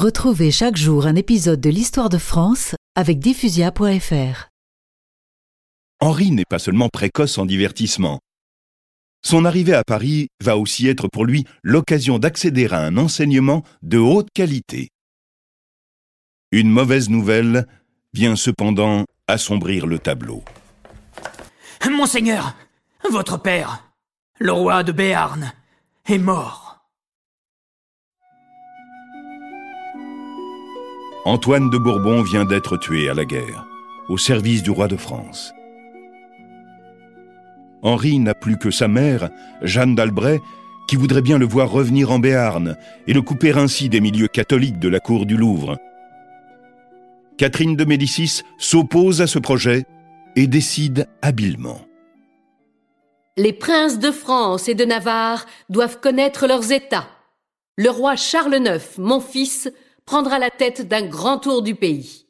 Retrouvez chaque jour un épisode de l'histoire de France avec diffusia.fr. Henri n'est pas seulement précoce en divertissement. Son arrivée à Paris va aussi être pour lui l'occasion d'accéder à un enseignement de haute qualité. Une mauvaise nouvelle vient cependant assombrir le tableau. Monseigneur, votre père, le roi de Béarn, est mort. Antoine de Bourbon vient d'être tué à la guerre, au service du roi de France. Henri n'a plus que sa mère, Jeanne d'Albret, qui voudrait bien le voir revenir en Béarn et le couper ainsi des milieux catholiques de la cour du Louvre. Catherine de Médicis s'oppose à ce projet et décide habilement. Les princes de France et de Navarre doivent connaître leurs états. Le roi Charles IX, mon fils, prendra la tête d'un grand tour du pays.